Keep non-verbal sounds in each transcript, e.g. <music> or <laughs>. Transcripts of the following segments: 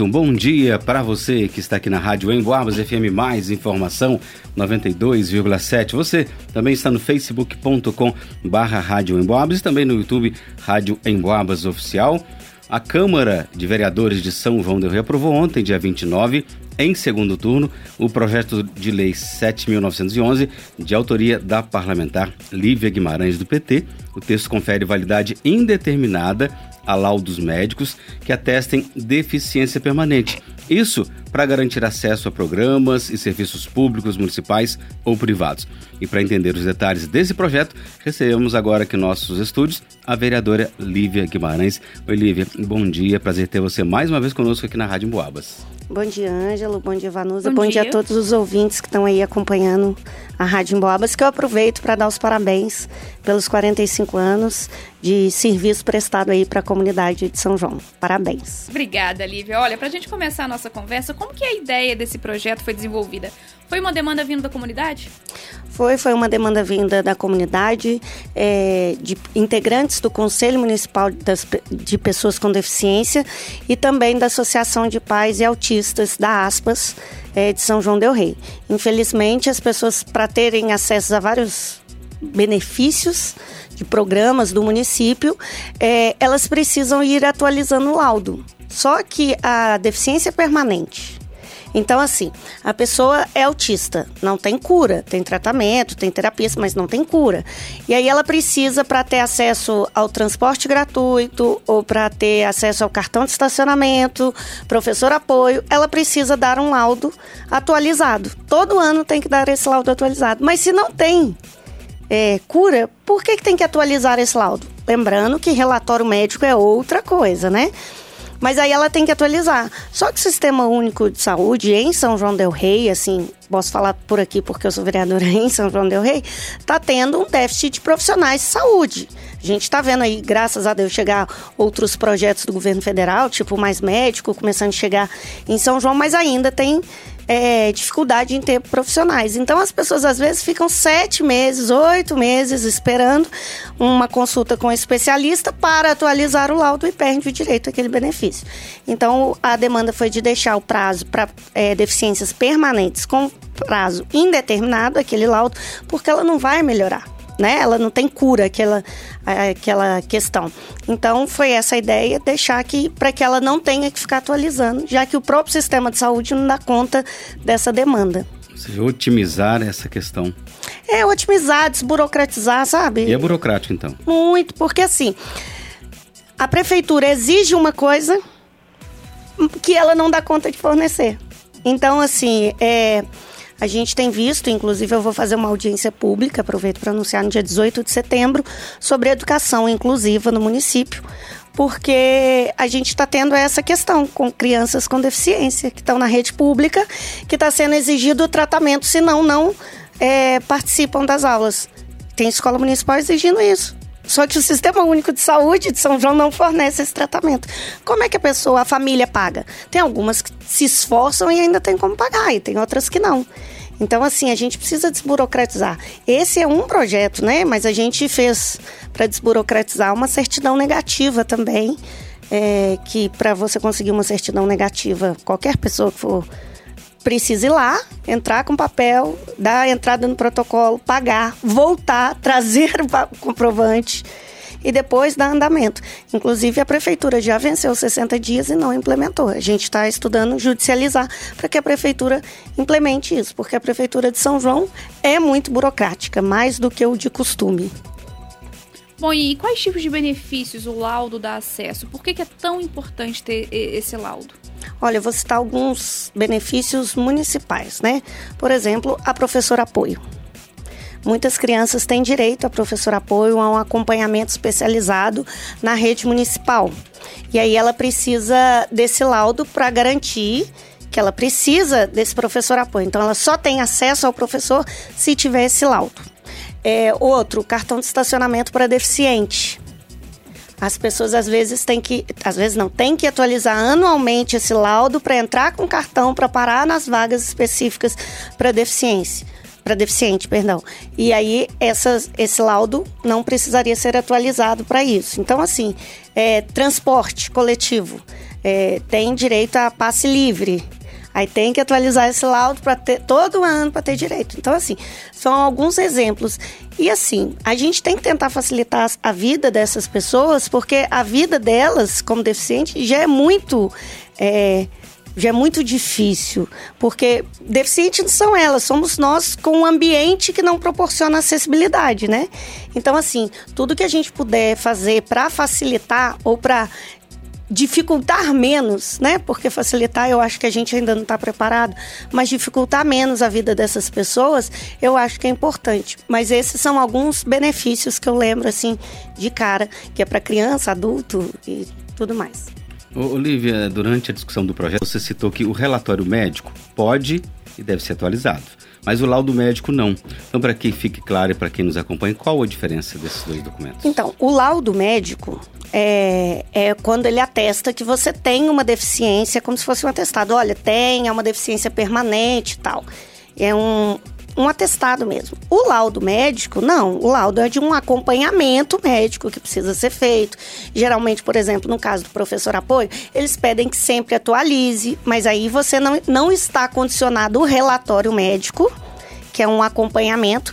Certo, um bom dia para você que está aqui na Rádio Emboabas FM Mais Informação 92,7. Você também está no facebook.com barra Rádio Emboabas e também no YouTube Rádio Emboabas Oficial. A Câmara de Vereadores de São João del Rei aprovou ontem, dia 29, em segundo turno, o projeto de lei 7.911, de autoria da parlamentar Lívia Guimarães, do PT. O texto confere validade indeterminada a laudos médicos que atestem deficiência permanente. Isso para garantir acesso a programas e serviços públicos municipais ou privados. E para entender os detalhes desse projeto, recebemos agora aqui nossos estúdios a vereadora Lívia Guimarães. Oi, Lívia, bom dia, prazer ter você mais uma vez conosco aqui na Rádio Boabas. Bom dia, Ângelo. Bom dia, Vanusa. Bom, bom dia. dia. a todos os ouvintes que estão aí acompanhando a Rádio Emboabas, que eu aproveito para dar os parabéns pelos 45 anos de serviço prestado aí para a comunidade de São João. Parabéns. Obrigada, Lívia. Olha, para a gente começar a nossa conversa, como que a ideia desse projeto foi desenvolvida? Foi uma demanda vinda da comunidade? Foi, foi uma demanda vinda da comunidade, é, de integrantes do Conselho Municipal das, de Pessoas com Deficiência e também da Associação de Pais e Autistas da Aspas é, de São João del Rei. Infelizmente, as pessoas, para terem acesso a vários benefícios de programas do município, é, elas precisam ir atualizando o laudo. Só que a deficiência permanente então, assim, a pessoa é autista, não tem cura, tem tratamento, tem terapia, mas não tem cura. E aí ela precisa, para ter acesso ao transporte gratuito ou para ter acesso ao cartão de estacionamento, professor apoio, ela precisa dar um laudo atualizado. Todo ano tem que dar esse laudo atualizado. Mas se não tem é, cura, por que, que tem que atualizar esse laudo? Lembrando que relatório médico é outra coisa, né? Mas aí ela tem que atualizar. Só que o Sistema Único de Saúde em São João del Rei, assim, posso falar por aqui porque eu sou vereadora <laughs> em São João del Rei, está tendo um déficit de profissionais de saúde. A gente está vendo aí, graças a Deus, chegar outros projetos do governo federal, tipo Mais Médico, começando a chegar em São João, mas ainda tem é, dificuldade em ter profissionais. Então as pessoas às vezes ficam sete meses, oito meses esperando uma consulta com um especialista para atualizar o laudo e perde o direito àquele benefício. Então a demanda foi de deixar o prazo para é, deficiências permanentes com prazo indeterminado, aquele laudo, porque ela não vai melhorar né? Ela não tem cura aquela aquela questão. Então foi essa a ideia deixar que para que ela não tenha que ficar atualizando, já que o próprio sistema de saúde não dá conta dessa demanda. Ou seja, otimizar essa questão. É, otimizar, desburocratizar, sabe? E é burocrático então? Muito, porque assim, a prefeitura exige uma coisa que ela não dá conta de fornecer. Então, assim, é, a gente tem visto, inclusive eu vou fazer uma audiência pública, aproveito para anunciar no dia 18 de setembro, sobre educação inclusiva no município, porque a gente está tendo essa questão com crianças com deficiência que estão na rede pública, que está sendo exigido o tratamento, senão não é, participam das aulas. Tem escola municipal exigindo isso. Só que o Sistema Único de Saúde de São João não fornece esse tratamento. Como é que a pessoa, a família paga? Tem algumas que se esforçam e ainda tem como pagar, e tem outras que não. Então, assim, a gente precisa desburocratizar. Esse é um projeto, né? Mas a gente fez para desburocratizar uma certidão negativa também. É, que para você conseguir uma certidão negativa, qualquer pessoa que for precisa ir lá, entrar com papel, dar entrada no protocolo, pagar, voltar, <laughs> trazer o comprovante e depois dar andamento. Inclusive, a prefeitura já venceu 60 dias e não implementou. A gente está estudando judicializar para que a prefeitura implemente isso, porque a prefeitura de São João é muito burocrática, mais do que o de costume. Bom, e quais tipos de benefícios o laudo dá acesso? Por que, que é tão importante ter esse laudo? Olha, eu vou citar alguns benefícios municipais, né? Por exemplo, a professor apoio. Muitas crianças têm direito a professor apoio, a um acompanhamento especializado na rede municipal. E aí ela precisa desse laudo para garantir que ela precisa desse professor apoio. Então ela só tem acesso ao professor se tiver esse laudo. É, outro, cartão de estacionamento para deficiente. As pessoas às vezes têm que, às vezes não, tem que atualizar anualmente esse laudo para entrar com cartão para parar nas vagas específicas para deficiência para deficiente, perdão. E aí essas, esse laudo não precisaria ser atualizado para isso. Então, assim, é, transporte coletivo. é, tem direito a passe livre. Aí tem que atualizar esse laudo para ter todo ano para ter direito. Então, assim, são alguns exemplos. E assim, a gente tem que tentar facilitar a vida dessas pessoas, porque a vida delas, como deficiente, já é muito. É, já é muito difícil, porque deficientes não são elas, somos nós com um ambiente que não proporciona acessibilidade, né? Então, assim, tudo que a gente puder fazer para facilitar ou para dificultar menos, né? Porque facilitar eu acho que a gente ainda não está preparado, mas dificultar menos a vida dessas pessoas, eu acho que é importante. Mas esses são alguns benefícios que eu lembro assim de cara, que é para criança, adulto e tudo mais. Olivia, durante a discussão do projeto, você citou que o relatório médico pode e deve ser atualizado, mas o laudo médico não. Então, para que fique claro e para quem nos acompanha, qual a diferença desses dois documentos? Então, o laudo médico é, é, quando ele atesta que você tem uma deficiência, como se fosse um atestado. Olha, tem, é uma deficiência permanente e tal. É um, um atestado mesmo. O laudo médico, não. O laudo é de um acompanhamento médico que precisa ser feito. Geralmente, por exemplo, no caso do professor apoio, eles pedem que sempre atualize, mas aí você não, não está condicionado o relatório médico, que é um acompanhamento,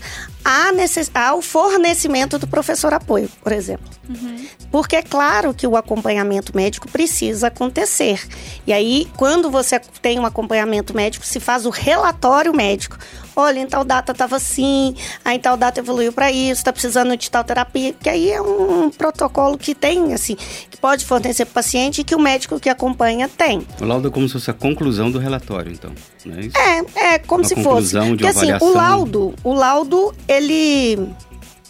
ao fornecimento do professor apoio, por exemplo. Uhum. Porque é claro que o acompanhamento médico precisa acontecer. E aí, quando você tem um acompanhamento médico, se faz o relatório médico. Olha, em tal data estava assim, aí em tal data evoluiu para isso, está precisando de tal terapia, que aí é um protocolo que tem, assim, que pode fornecer para o paciente e que o médico que acompanha tem. O laudo é como se fosse a conclusão do relatório, então, não é isso? É, é como uma se fosse. Porque assim, o laudo, o laudo, ele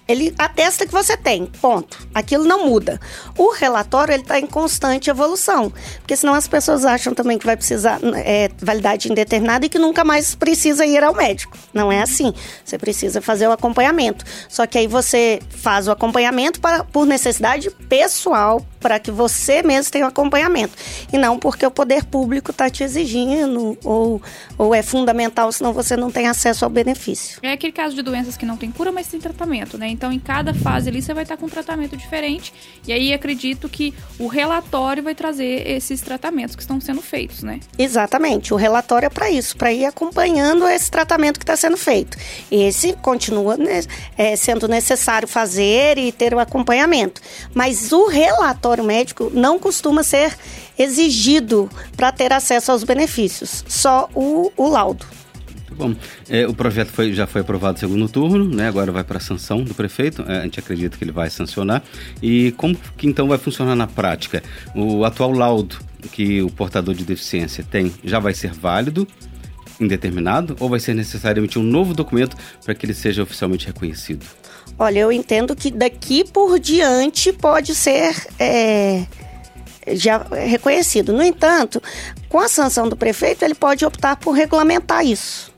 ele atesta que você tem, ponto. Aquilo não muda. O relatório ele está em constante evolução, porque senão as pessoas acham também que vai precisar é, validade indeterminada e que nunca mais precisa ir ao médico. Não é assim. Você precisa fazer o acompanhamento. Só que aí você faz o acompanhamento para, por necessidade pessoal, para que você mesmo tenha o acompanhamento. E não porque o poder público está te exigindo ou, ou é fundamental, senão você não tem acesso ao benefício. É aquele caso de doenças que não tem cura, mas tem tratamento, né? Então, em cada fase ali, você vai estar com um tratamento diferente. E aí, acredito que o relatório vai trazer esses tratamentos que estão sendo feitos, né? Exatamente. O relatório é para isso, para ir acompanhando esse tratamento que está sendo feito. Esse continua né, é, sendo necessário fazer e ter o acompanhamento. Mas o relatório médico não costuma ser exigido para ter acesso aos benefícios, só o, o laudo. Bom, é, o projeto foi, já foi aprovado no segundo turno, né? agora vai para a sanção do prefeito, é, a gente acredita que ele vai sancionar. E como que então vai funcionar na prática? O atual laudo que o portador de deficiência tem já vai ser válido, indeterminado, ou vai ser necessário emitir um novo documento para que ele seja oficialmente reconhecido? Olha, eu entendo que daqui por diante pode ser. É já reconhecido. No entanto, com a sanção do prefeito, ele pode optar por regulamentar isso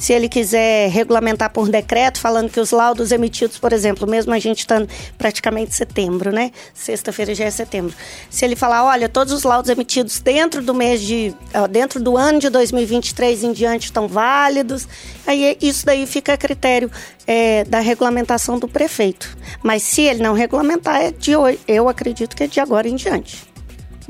se ele quiser regulamentar por decreto, falando que os laudos emitidos, por exemplo, mesmo a gente estando praticamente setembro, né? Sexta-feira já é setembro. Se ele falar, olha, todos os laudos emitidos dentro do mês de, dentro do ano de 2023 em diante estão válidos, aí isso daí fica a critério é, da regulamentação do prefeito. Mas se ele não regulamentar, é de hoje, eu acredito que é de agora em diante.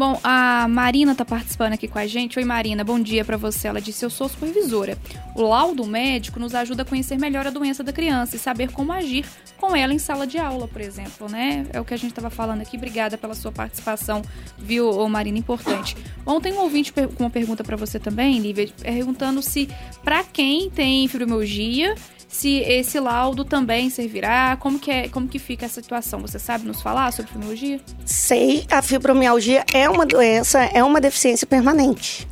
Bom, a Marina está participando aqui com a gente. Oi, Marina, bom dia para você. Ela disse: Eu sou supervisora. O laudo médico nos ajuda a conhecer melhor a doença da criança e saber como agir com ela em sala de aula, por exemplo, né? É o que a gente estava falando aqui. Obrigada pela sua participação, viu, Marina? Importante. Bom, tem um ouvinte com uma pergunta para você também, Lívia, perguntando se para quem tem fibromialgia se esse laudo também servirá, como que, é, como que fica a situação? Você sabe nos falar sobre fibromialgia? Sei, a fibromialgia é uma doença, é uma deficiência permanente.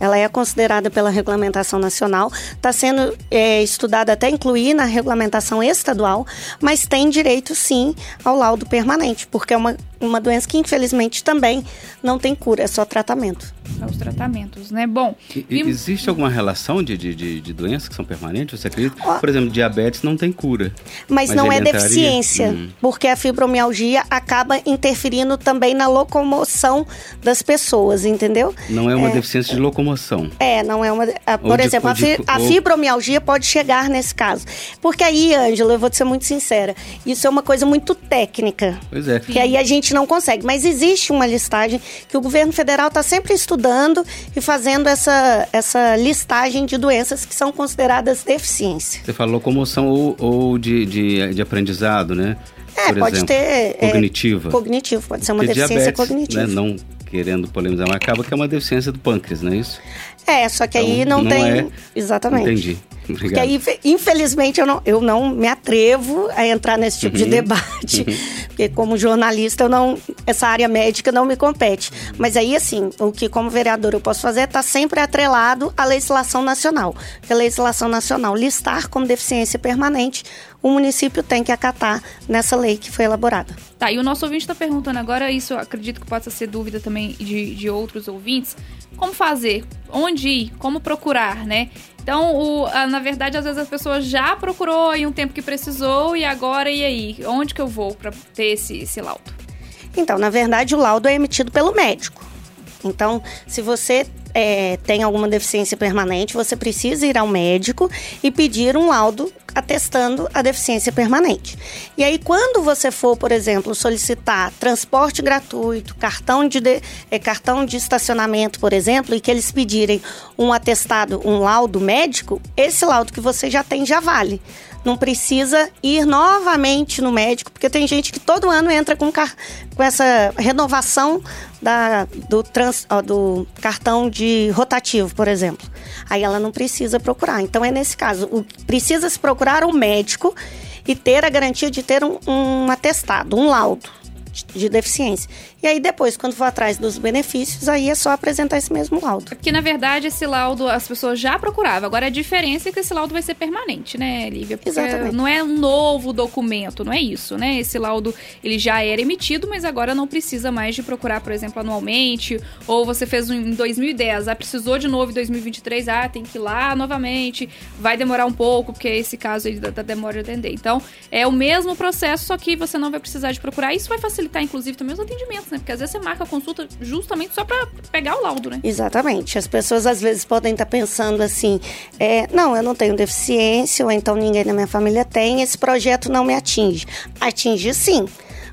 Ela é considerada pela regulamentação nacional, está sendo é, estudada até incluir na regulamentação estadual, mas tem direito sim ao laudo permanente, porque é uma, uma doença que infelizmente também não tem cura, é só tratamento. São os tratamentos, né? Bom. E, Existe alguma relação de, de, de, de, doenças que são permanentes? Você acredita? Por exemplo, diabetes não tem cura. Mas, mas não é deficiência, hum. porque a fibromialgia acaba interferindo também na locomoção das pessoas, entendeu? Não é uma é, deficiência de locomoção. É, não é uma. Por de, exemplo, a, fi, a, fibromialgia pode chegar nesse caso. Porque aí, Ângela, eu vou te ser muito sincera, isso é uma coisa muito técnica. Pois é. Que aí a gente não consegue. Mas existe uma listagem que o governo federal está sempre estudando e fazendo essa, essa listagem de doenças que são consideradas deficiência. Você falou locomoção ou, ou de, de, de aprendizado, né? É, Por pode exemplo, ter. Cognitiva. É, cognitivo, pode ser uma Porque deficiência diabetes, cognitiva. Né, não querendo polemizar, mas acaba que é uma deficiência do pâncreas, não é isso? É, só que então, aí não, não tem. É... Exatamente. Entendi. Obrigado. Porque aí, infelizmente, eu não, eu não me atrevo a entrar nesse tipo uhum. de debate. Uhum. <laughs> Porque, como jornalista, eu não, essa área médica não me compete. Mas aí, assim, o que, como vereador, eu posso fazer é estar tá sempre atrelado à legislação nacional. Porque a legislação nacional listar como deficiência permanente o município tem que acatar nessa lei que foi elaborada. Tá, e o nosso ouvinte está perguntando agora, isso acredito que possa ser dúvida também de, de outros ouvintes, como fazer, onde ir, como procurar, né? Então, o, a, na verdade, às vezes a pessoa já procurou em um tempo que precisou e agora, e aí? Onde que eu vou para ter esse, esse laudo? Então, na verdade, o laudo é emitido pelo médico. Então, se você é, tem alguma deficiência permanente, você precisa ir ao médico e pedir um laudo atestando a deficiência permanente. E aí, quando você for, por exemplo, solicitar transporte gratuito, cartão de, de é, cartão de estacionamento, por exemplo, e que eles pedirem um atestado, um laudo médico, esse laudo que você já tem já vale não precisa ir novamente no médico, porque tem gente que todo ano entra com, com essa renovação da, do, trans, ó, do cartão de rotativo, por exemplo. Aí ela não precisa procurar. Então é nesse caso, o, precisa se procurar um médico e ter a garantia de ter um, um atestado, um laudo de deficiência. E aí depois, quando for atrás dos benefícios, aí é só apresentar esse mesmo laudo. Porque na verdade esse laudo as pessoas já procuravam. Agora a diferença é que esse laudo vai ser permanente, né, Lívia? Porque Exatamente. não é um novo documento, não é isso, né? Esse laudo ele já era emitido, mas agora não precisa mais de procurar, por exemplo, anualmente. Ou você fez um em 2010, ah, precisou de novo em 2023, ah, tem que ir lá novamente. Vai demorar um pouco, porque esse caso aí da, da demora de atender. Então, é o mesmo processo, só que você não vai precisar de procurar. Isso vai facilitar, inclusive, também os atendimentos, né? Porque às vezes você marca a consulta justamente só para pegar o laudo, né? Exatamente. As pessoas às vezes podem estar pensando assim: é, não, eu não tenho deficiência, ou então ninguém da minha família tem, esse projeto não me atinge. Atinge sim.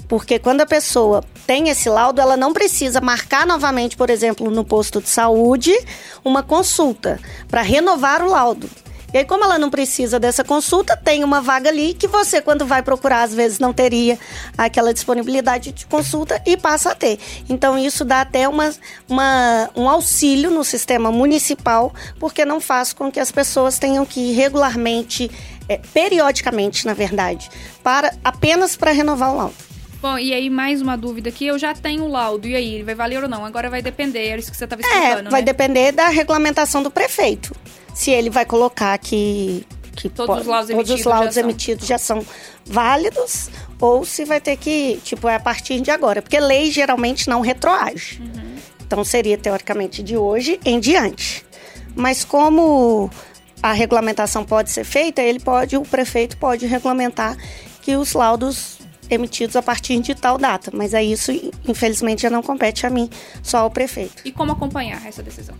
Porque quando a pessoa tem esse laudo, ela não precisa marcar novamente, por exemplo, no posto de saúde, uma consulta para renovar o laudo. E aí, como ela não precisa dessa consulta, tem uma vaga ali que você, quando vai procurar, às vezes não teria aquela disponibilidade de consulta e passa a ter. Então, isso dá até uma, uma, um auxílio no sistema municipal, porque não faz com que as pessoas tenham que ir regularmente, é, periodicamente, na verdade, para apenas para renovar o laudo. Bom, e aí mais uma dúvida aqui, eu já tenho o laudo, e aí, vai valer ou não? Agora vai depender, era isso que você estava explicando, É, vai né? depender da regulamentação do prefeito se ele vai colocar que, que todos, pode, os, laudos todos os laudos já emitidos já são válidos ou se vai ter que, tipo, é a partir de agora. Porque lei geralmente não retroage. Uhum. Então seria teoricamente de hoje em diante. Mas como a regulamentação pode ser feita, ele pode, o prefeito pode regulamentar que os laudos emitidos a partir de tal data. Mas aí isso, infelizmente, já não compete a mim, só ao prefeito. E como acompanhar essa decisão?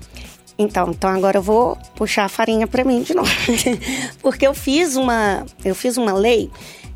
Então, então agora eu vou puxar a farinha para mim de novo. <laughs> Porque eu fiz uma, eu fiz uma lei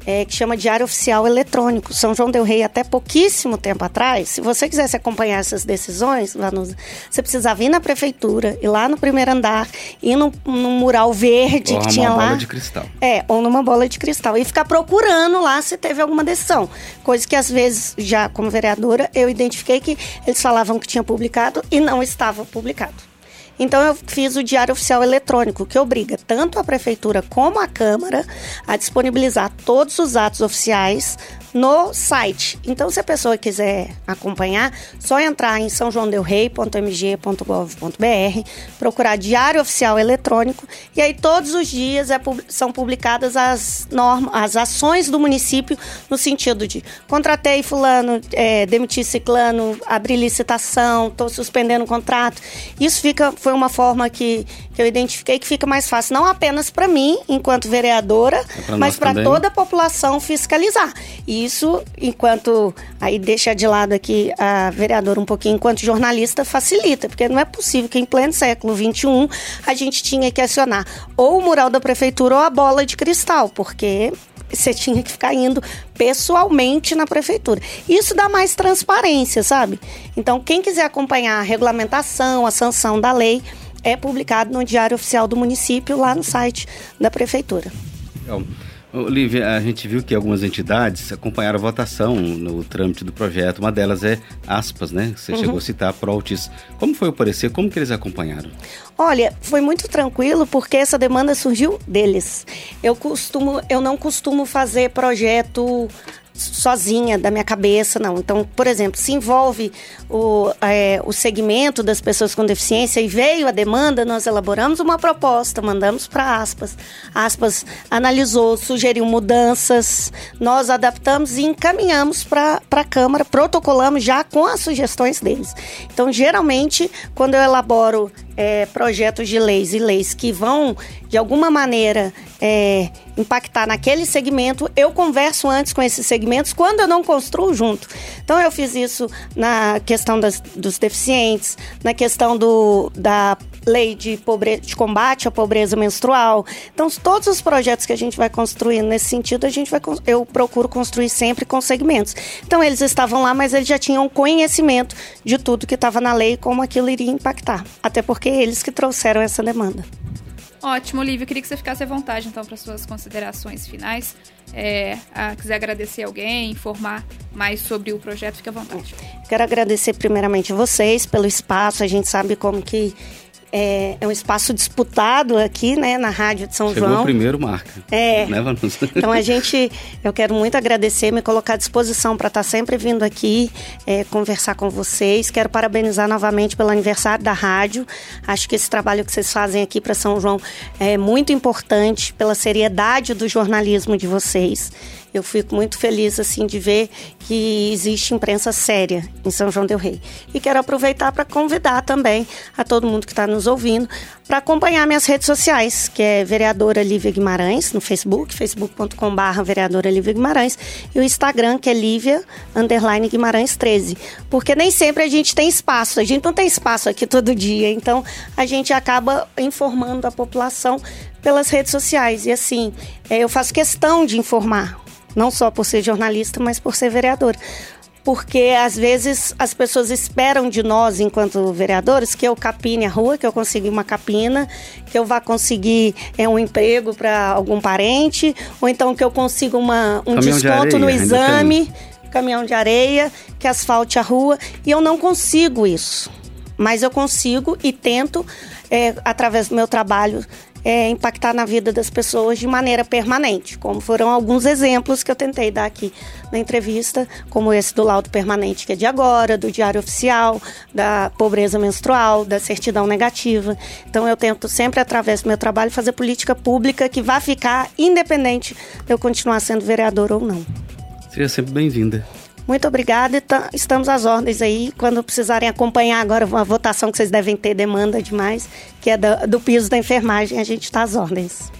é, que chama Diário Oficial Eletrônico. São João Del Rei, até pouquíssimo tempo atrás, se você quisesse acompanhar essas decisões, lá no, você precisava ir na prefeitura, ir lá no primeiro andar, ir no, no mural verde ou que tinha lá. Ou numa bola de cristal. É, ou numa bola de cristal. E ficar procurando lá se teve alguma decisão. Coisa que às vezes, já como vereadora, eu identifiquei que eles falavam que tinha publicado e não estava publicado. Então eu fiz o Diário Oficial Eletrônico, que obriga tanto a prefeitura como a Câmara a disponibilizar todos os atos oficiais no site. Então, se a pessoa quiser acompanhar, só entrar em sãojoaodelrei.mg.gov.br, procurar Diário Oficial Eletrônico e aí todos os dias é, são publicadas as normas, as ações do município no sentido de contratei fulano, é, demiti ciclano, abrir licitação, estou suspendendo o contrato. Isso fica foi uma forma que, que eu identifiquei que fica mais fácil não apenas para mim enquanto vereadora, é mas para toda a população fiscalizar. E isso, enquanto. Aí deixa de lado aqui a vereadora um pouquinho, enquanto jornalista, facilita, porque não é possível que em pleno século XXI a gente tinha que acionar ou o mural da prefeitura ou a bola de cristal, porque você tinha que ficar indo pessoalmente na prefeitura. Isso dá mais transparência, sabe? Então, quem quiser acompanhar a regulamentação, a sanção da lei, é publicado no Diário Oficial do Município, lá no site da prefeitura. Legal. Olivia, a gente viu que algumas entidades acompanharam a votação no trâmite do projeto. Uma delas é aspas, né? Você uhum. chegou a citar a Proltis. Como foi o parecer? Como que eles acompanharam? Olha, foi muito tranquilo porque essa demanda surgiu deles. Eu costumo, eu não costumo fazer projeto sozinha da minha cabeça, não. Então, por exemplo, se envolve o, é, o segmento das pessoas com deficiência e veio a demanda, nós elaboramos uma proposta, mandamos para aspas. Aspas analisou, sugeriu mudanças, nós adaptamos e encaminhamos para a Câmara, protocolamos já com as sugestões deles. Então, geralmente, quando eu elaboro é, projetos de leis e leis que vão, de alguma maneira, é, impactar naquele segmento, eu converso antes com esses segmentos quando eu não construo junto. Então, eu fiz isso na questão das, dos deficientes, na questão do, da lei de, pobre... de combate à pobreza menstrual. Então, todos os projetos que a gente vai construindo nesse sentido, a gente vai, eu procuro construir sempre com segmentos. Então, eles estavam lá, mas eles já tinham conhecimento de tudo que estava na lei e como aquilo iria impactar. Até porque eles que trouxeram essa demanda. Ótimo, Olivia. Queria que você ficasse à vontade, então, para suas considerações finais. É, a, quiser agradecer alguém, informar mais sobre o projeto, fique à vontade. Quero agradecer primeiramente vocês pelo espaço. A gente sabe como que é, é, um espaço disputado aqui, né, na Rádio de São Chegou João. o primeiro marca. É. Né, então a gente, eu quero muito agradecer, me colocar à disposição para estar tá sempre vindo aqui é, conversar com vocês. Quero parabenizar novamente pelo aniversário da rádio. Acho que esse trabalho que vocês fazem aqui para São João é muito importante pela seriedade do jornalismo de vocês eu fico muito feliz assim de ver que existe imprensa séria em São João del Rei. E quero aproveitar para convidar também a todo mundo que está nos ouvindo para acompanhar minhas redes sociais, que é vereadora Lívia Guimarães no Facebook, facebook.com/barra vereadora Lívia Guimarães, e o Instagram que é Lívia underline Guimarães 13, porque nem sempre a gente tem espaço, a gente não tem espaço aqui todo dia, então a gente acaba informando a população pelas redes sociais e assim é, eu faço questão de informar não só por ser jornalista, mas por ser vereadora. Porque às vezes as pessoas esperam de nós, enquanto vereadores, que eu capine a rua, que eu consiga uma capina, que eu vá conseguir é, um emprego para algum parente, ou então que eu consiga uma, um caminhão desconto de areia, no exame, caminhão de areia, que asfalte a rua. E eu não consigo isso. Mas eu consigo e tento, é, através do meu trabalho, é, impactar na vida das pessoas de maneira permanente, como foram alguns exemplos que eu tentei dar aqui na entrevista, como esse do laudo permanente que é de agora, do diário oficial, da pobreza menstrual, da certidão negativa. Então eu tento sempre através do meu trabalho fazer política pública que vá ficar independente de eu continuar sendo vereador ou não. Seja sempre bem-vinda. Muito obrigada. Estamos às ordens aí. Quando precisarem acompanhar agora uma votação que vocês devem ter demanda demais, que é do, do piso da enfermagem, a gente está às ordens.